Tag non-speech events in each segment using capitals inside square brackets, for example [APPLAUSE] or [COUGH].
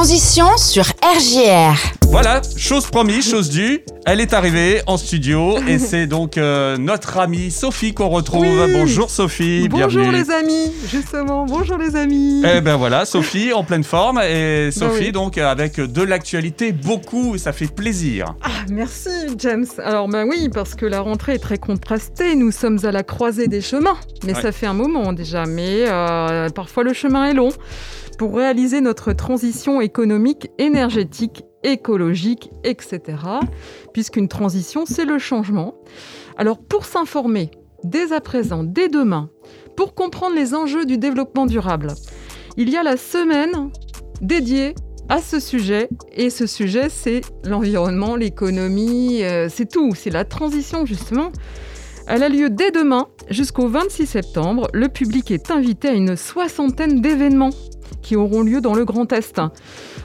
transition sur RGR. Voilà, chose promise, chose due. Elle est arrivée en studio et [LAUGHS] c'est donc euh, notre amie Sophie qu'on retrouve. Oui. Bonjour Sophie, Bonjour bienvenue. les amis, justement, bonjour les amis. Eh ben voilà, Sophie en pleine forme et [LAUGHS] Sophie oui. donc avec de l'actualité beaucoup, ça fait plaisir. Ah, merci James. Alors ben oui, parce que la rentrée est très contrastée, nous sommes à la croisée des chemins. Mais Ouais. ça fait un moment déjà, mais euh, parfois le chemin est long. Pour réaliser notre transition économique, énergétique, écologique, etc. Puisqu'une transition, c'est le changement. Alors pour s'informer, dès à présent, dès demain, pour comprendre les enjeux du développement durable, il y a la semaine dédiée à ce sujet. Et ce sujet, c'est l'environnement, l'économie, euh, c'est tout. C'est la transition, justement. Elle a lieu dès demain jusqu'au 26 septembre. Le public est invité à une soixantaine d'événements qui auront lieu dans le Grand Est.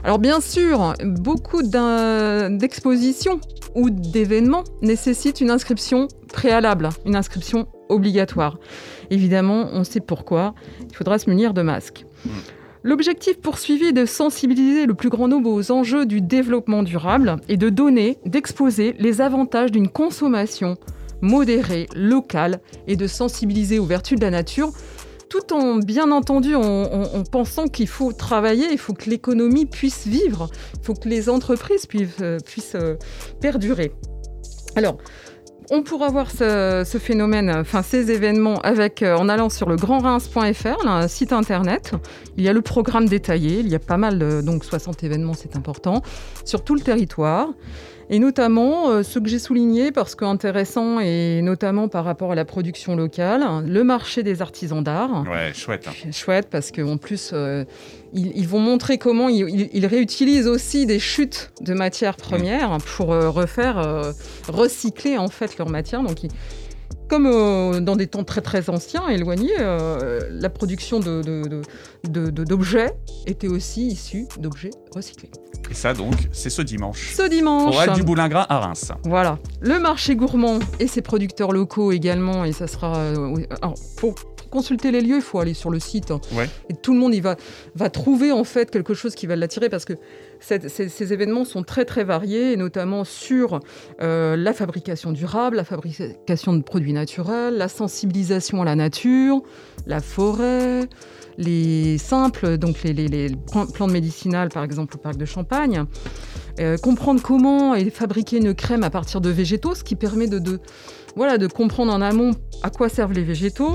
Alors bien sûr, beaucoup d'expositions ou d'événements nécessitent une inscription préalable, une inscription obligatoire. Évidemment, on sait pourquoi. Il faudra se munir de masques. L'objectif poursuivi est de sensibiliser le plus grand nombre aux enjeux du développement durable et de donner, d'exposer les avantages d'une consommation modérée, locale et de sensibiliser aux vertus de la nature, tout en, bien entendu, en, en- en pensant qu'il faut travailler, il faut que l'économie puisse vivre, il faut que les entreprises puissent, euh, euh, perdurer. Alors, on pourra voir ce, ce phénomène, enfin ces événements, avec, euh, en allant sur le grandreims.fr, un site internet. Il y a le programme détaillé, il y a pas mal, de- donc 60 événements, c'est important, sur tout le territoire. Et notamment, euh, ce que j'ai souligné, parce qu'intéressant, et notamment par rapport à la production locale, le marché des artisans d'art. Ouais, chouette. hein. Chouette, parce qu'en plus, euh, ils, ils vont montrer comment ils, réutilisent aussi des chutes de matières premières pour euh, refaire, euh, recycler en fait leur matière. Donc, ils- comme euh, dans des temps très très anciens, éloignés, euh, la production de- de- de- de- de- d'objets était aussi issue d'objets recyclés. Et ça donc, c'est ce dimanche. Ce dimanche, Au Hall du Boulingrin à Reims. voilà, le marché gourmand et ses producteurs locaux également, et ça sera. euh, alors, pour consulter les lieux, il faut aller sur le site. hein. Ouais. Et tout le monde y va, va trouver en fait quelque chose qui va l'attirer parce que cette- ces, ces événements sont très très variés, et notamment sur euh, la fabrication durable, la fabrication de produits naturels, la sensibilisation à la nature, la forêt, les simples, donc les, les- les plan- plantes médicinales par exemple au parc de Champagne. Euh, comprendre comment est fabriquer une crème à partir de végétaux, ce qui permet de, de- voilà, de comprendre en amont à quoi servent les végétaux.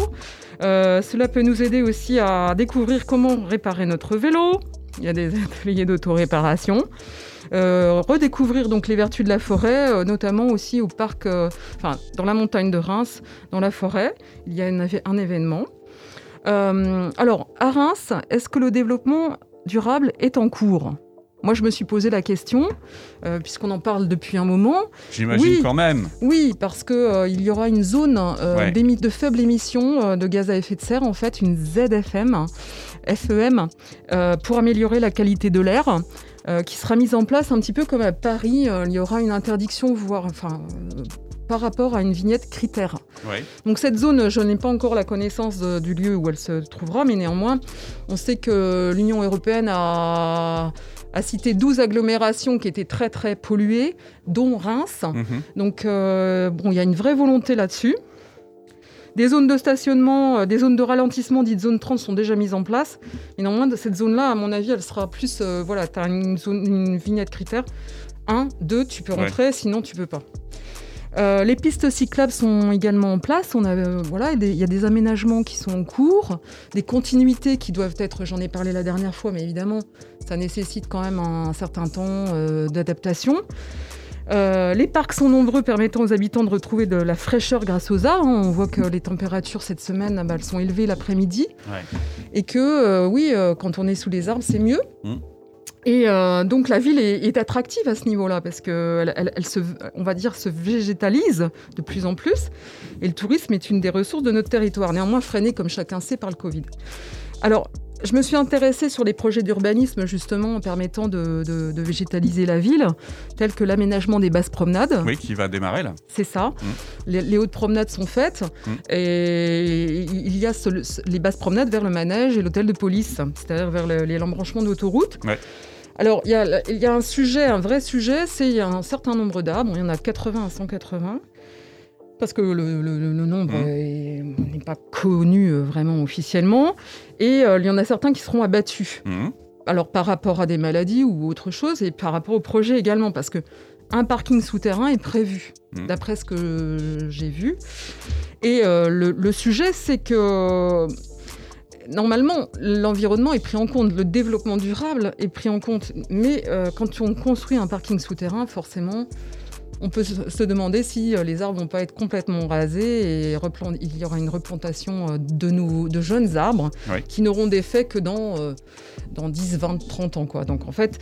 Euh, cela peut nous aider aussi à découvrir comment réparer notre vélo. Il y a des [LAUGHS] ateliers d'autoréparation. Euh, redécouvrir donc les vertus de la forêt, euh, notamment aussi au parc, euh, enfin dans la montagne de Reims, dans la forêt, il y a un, événement. Alors à Reims, est-ce que le développement durable est en cours? Moi, je me suis posé la question, euh, puisqu'on en parle depuis un moment. J'imagine Oui. quand même. Oui, parce que euh, il y aura une zone euh, Ouais. de faible émission euh, de gaz à effet de serre, en fait, une ZFM, FEM, pour améliorer la qualité de l'air. qui sera mise en place un petit peu comme à Paris, il y aura une interdiction, voire, enfin, par rapport à une vignette critère. Ouais. Donc cette zone, je n'ai pas encore la connaissance de- du lieu où elle se trouvera, mais néanmoins, on sait que l'Union européenne a, a cité 12 agglomérations qui étaient très très polluées, dont Reims. Mhm. Donc euh, bon, il y a une vraie volonté là-dessus. Des zones de stationnement, euh, des zones de ralentissement dites zone 30 sont déjà mises en place. Et néanmoins, cette zone-là, à mon avis, elle sera plus... euh, voilà, tu as une, zone- une vignette critère. 1, 2, tu peux Ouais. rentrer, sinon tu peux pas. Euh, les pistes cyclables sont également en place. On a, euh, voilà, il y a des aménagements qui sont en cours, des continuités qui doivent être, j'en ai parlé la dernière fois, mais évidemment, ça nécessite quand même un certain temps euh, d'adaptation. Les parcs sont nombreux, permettant aux habitants de retrouver de la fraîcheur grâce aux arbres. On voit que les températures cette semaine, bah, elles sont élevées l'après-midi. Ouais. Et que, oui, quand on est sous les arbres, c'est mieux. Mm. Et euh, donc la ville est, attractive à ce niveau-là parce que elle se, on va dire, se végétalise de plus en plus. Et le tourisme est une des ressources de notre territoire, néanmoins freiné, comme chacun sait, par le Covid. Alors, je me suis intéressée sur les projets d'urbanisme justement permettant de, de- de végétaliser la ville, tels que l'aménagement des basses promenades. Oui, qui va démarrer là. C'est ça. Mm. Les, les hautes promenades sont faites Mm. et il y a ce- les basses promenades vers le manège et l'hôtel de police, c'est-à-dire vers le- les embranchements d'autoroute. Ouais. Alors, il y a, il y a un sujet, un vrai sujet, c'est il y a un certain nombre d'arbres, il y en a 80 à 180, parce que le, le- le- le nombre est- n'est pas connu euh, vraiment officiellement, et euh, il y en a certains qui seront abattus. Mhm. Alors, par rapport à des maladies ou autre chose, et par rapport au projet également, parce que un parking souterrain est prévu, Mhm. d'après ce que j'ai vu. Et euh, le, le sujet, c'est que normalement, l'environnement est pris en compte, le développement durable est pris en compte. Mais euh, quand on construit un parking souterrain, forcément, on peut se demander si euh, les arbres vont pas être complètement rasés et il y aura une replantation euh, de, nouveaux, de jeunes arbres Oui. qui n'auront d'effet que dans, euh, dans 10, 20, 30 ans. Quoi. Donc en fait,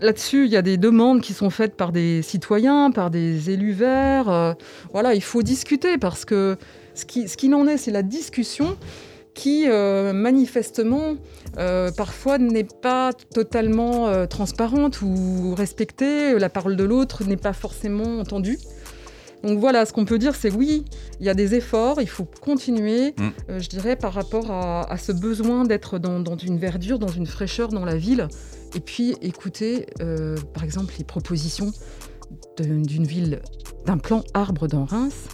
là-dessus, il y a des demandes qui sont faites par des citoyens, par des élus verts. euh, voilà, il faut discuter parce que ce qui- ce qu'il en est, c'est la discussion qui, euh, manifestement, euh, parfois n'est pas totalement euh, transparente ou respectée. La parole de l'autre n'est pas forcément entendue. Donc voilà, ce qu'on peut dire, c'est oui, il y a des efforts, il faut continuer, Mm. je dirais, par rapport à, à ce besoin d'être dans, dans une verdure, dans une fraîcheur dans la ville. Et puis écouter, par exemple, les propositions d'une ville, d'un plan arbre dans Reims,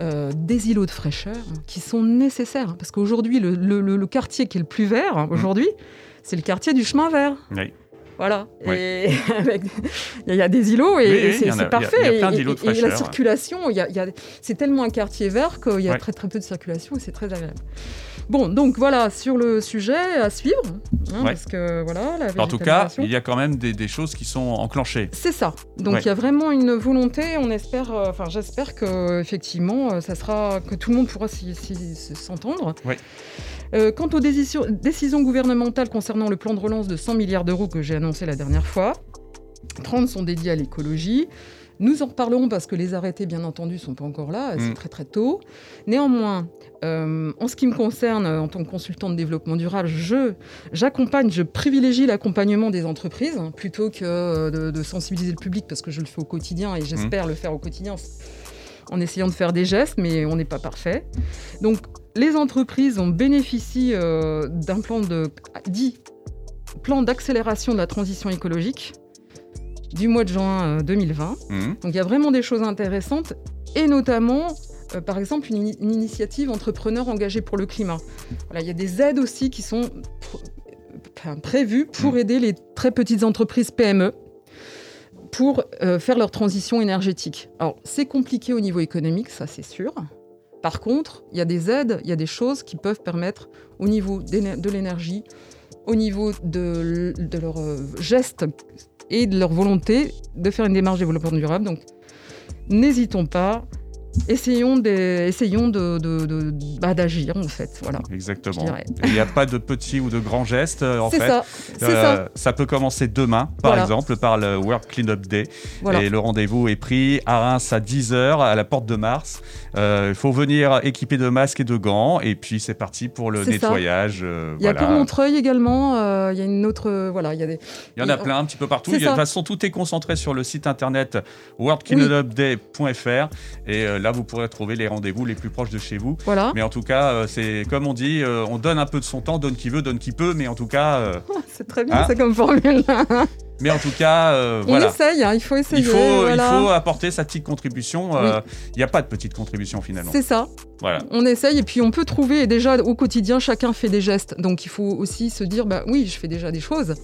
euh, des îlots de fraîcheur qui sont nécessaires. Parce qu'aujourd'hui, le, le- quartier qui est le plus vert, Mmh. aujourd'hui, c'est le quartier du chemin vert. Oui. Voilà. Oui. Et [LAUGHS] il y a des îlots et, Oui, c'est il y a- parfait. il y a plein Et- d'îlots de et, et la circulation, il y a- il y a- c'est tellement un quartier vert qu'il y a Ouais. très très peu de circulation et c'est très agréable. Bon, donc voilà, sur le sujet à suivre, hein, Ouais. parce que voilà, la En tout cas, il y a quand même des, des choses qui sont enclenchées. c'est ça. Donc Ouais. il y a vraiment une volonté. On espère, euh, enfin j'espère que effectivement, euh, ça sera que tout le monde pourra s'entendre. Ouais. Euh, quant aux décisions, décisions gouvernementales concernant le plan de relance de 100 milliards d'euros que j'ai annoncé la dernière fois, 30 sont dédiés à l'écologie. Nous en reparlerons parce que les arrêtés, bien entendu, sont pas encore là. C'est Mm. très très tôt. Néanmoins, euh, en ce qui me concerne, euh, en tant que consultant de développement durable, je j'accompagne, je privilégie l'accompagnement des entreprises hein, plutôt que euh, de, de sensibiliser le public parce que je le fais au quotidien et j'espère le faire au quotidien en essayant de faire des gestes, mais on n'est pas parfait. Donc, les entreprises ont bénéficié euh, d'un plan de dit plan d'accélération de la transition écologique du mois de juin euh, 2020. Mhm. Donc il y a vraiment des choses intéressantes et notamment, euh, par exemple, une, ini- une initiative entrepreneur engagée pour le climat. Voilà, il y a des aides aussi qui sont pr- prévues pour Mm. aider les très petites entreprises PME pour euh, faire leur transition énergétique. Alors c'est compliqué au niveau économique, ça c'est sûr. Par contre, il y a des aides, il y a des choses qui peuvent permettre au niveau de l'énergie, au niveau de, de leurs euh, gestes et de leur volonté de faire une démarche développement durable. Donc, n'hésitons pas. Essayons essayons de- de- de- bah, d'agir, en fait. Voilà, Exactement. Il n'y a pas de petits ou de grands gestes, euh, en C'est fait. ça, c'est Euh, ça. peut commencer demain, par Voilà. exemple, par le World Cleanup Day. Voilà. Et le rendez-vous est pris à Reims à 10h, à la porte de Mars. Euh, Il faut venir équipé de masques et de gants. Et puis, c'est parti pour le ça. nettoyage. euh, Il y a pour Montreuil également. Il y a une autre. voilà, il y a des. Il y en a plein un petit peu partout. C'est Il y a- De toute ça. façon, tout est concentré sur le site internet worldcleanupday.fr. Et euh, là, vous pourrez trouver les rendez-vous les plus proches de chez vous. Voilà. Mais en tout cas, euh, c'est comme on dit, euh, on donne un peu de son temps, donne qui veut, donne qui peut. Mais en tout cas, euh, [LAUGHS] C'est très bien, Hein c'est comme formule. [LAUGHS] mais en tout cas, euh, On voilà. essaye, hein, il faut essayer. Il faut, voilà. il faut apporter sa petite contribution. euh, Il n'y a pas de petite contribution finalement. C'est ça. Voilà. On essaye et puis on peut trouver, et déjà au quotidien, chacun fait des gestes. Donc il faut aussi se dire, bah oui, je fais déjà des choses,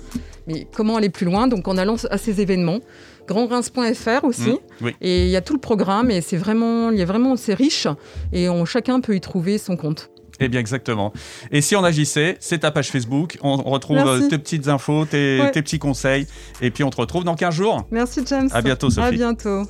mais comment aller plus loin? Donc en allant à ces événements, grandreims.fr aussi, Mmh, oui. et il y a tout le programme et c'est vraiment, il y a vraiment, c'est riche et on, chacun peut y trouver son compte. Eh bien, exactement. Et si on agissait, c'est ta page Facebook. On retrouve Merci. euh, tes petites infos, tes, Ouais. tes petits conseils. Et puis, on te retrouve dans 15 jours. Merci James. À bientôt, Sophie. À bientôt.